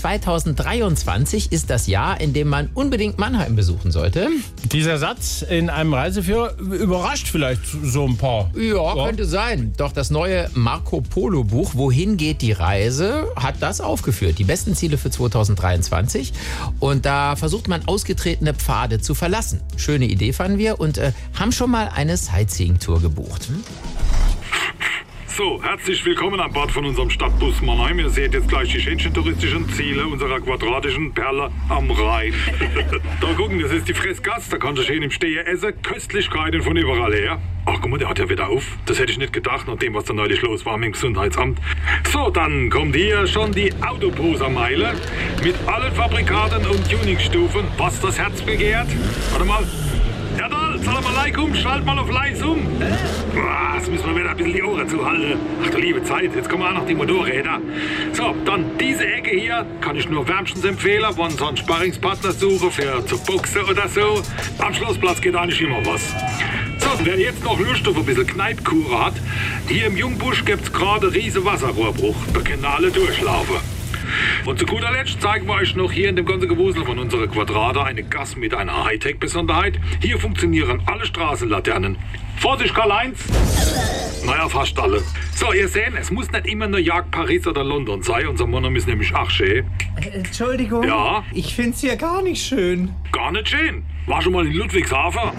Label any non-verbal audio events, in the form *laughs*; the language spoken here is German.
2023 ist das Jahr, in dem man unbedingt Mannheim besuchen sollte. Dieser Satz in einem Reiseführer überrascht vielleicht so ein paar. Ja, könnte sein. Doch das neue Marco Polo Buch, Wohin geht die Reise, hat das aufgeführt. Die besten Ziele für 2023. Und da versucht man ausgetretene Pfade zu verlassen. Schöne Idee fanden wir und äh, haben schon mal eine Sightseeing-Tour gebucht. Hm? So, herzlich willkommen an Bord von unserem Stadtbus Mannheim. Ihr seht jetzt gleich die schönsten touristischen Ziele unserer quadratischen Perle am Rhein. *laughs* da gucken, das ist die Fressgast. Da kannst du schön im Stehen essen. Köstlichkeiten von überall her. Ach, guck mal, der hat ja wieder auf. Das hätte ich nicht gedacht, nach dem, was da neulich los war im Gesundheitsamt. So, dann kommt hier schon die Autoposer-Meile mit allen Fabrikaten und Tuningstufen, was das Herz begehrt. Warte mal. Ja, da, Salam alaikum, schalt mal auf leise um. Boah, jetzt müssen wir wieder ein bisschen die Ohren zuhalten. Ach du liebe Zeit, jetzt kommen auch noch die Motorräder. So, dann diese Ecke hier kann ich nur wärmstens empfehlen, wenn so einen Sparringspartner suche für zu boxen oder so. Am Schlossplatz geht eigentlich immer was. So, wer jetzt noch Lust auf ein bisschen Kneipkur hat, hier im Jungbusch gibt's gerade riesen Wasserrohrbruch. Da können alle durchlaufen. Und zu guter Letzt zeigen wir euch noch hier in dem ganzen Gewusel von unserer Quadrate eine Gas mit einer Hightech-Besonderheit. Hier funktionieren alle Straßenlaternen. Vorsicht, Karl-Heinz! Naja, fast alle. So, ihr seht, es muss nicht immer nur Jagd Paris oder London sein. Unser Monom ist nämlich auch schön. Entschuldigung. Ja? Ich find's hier gar nicht schön. Gar nicht schön. War schon mal in Ludwigshafen?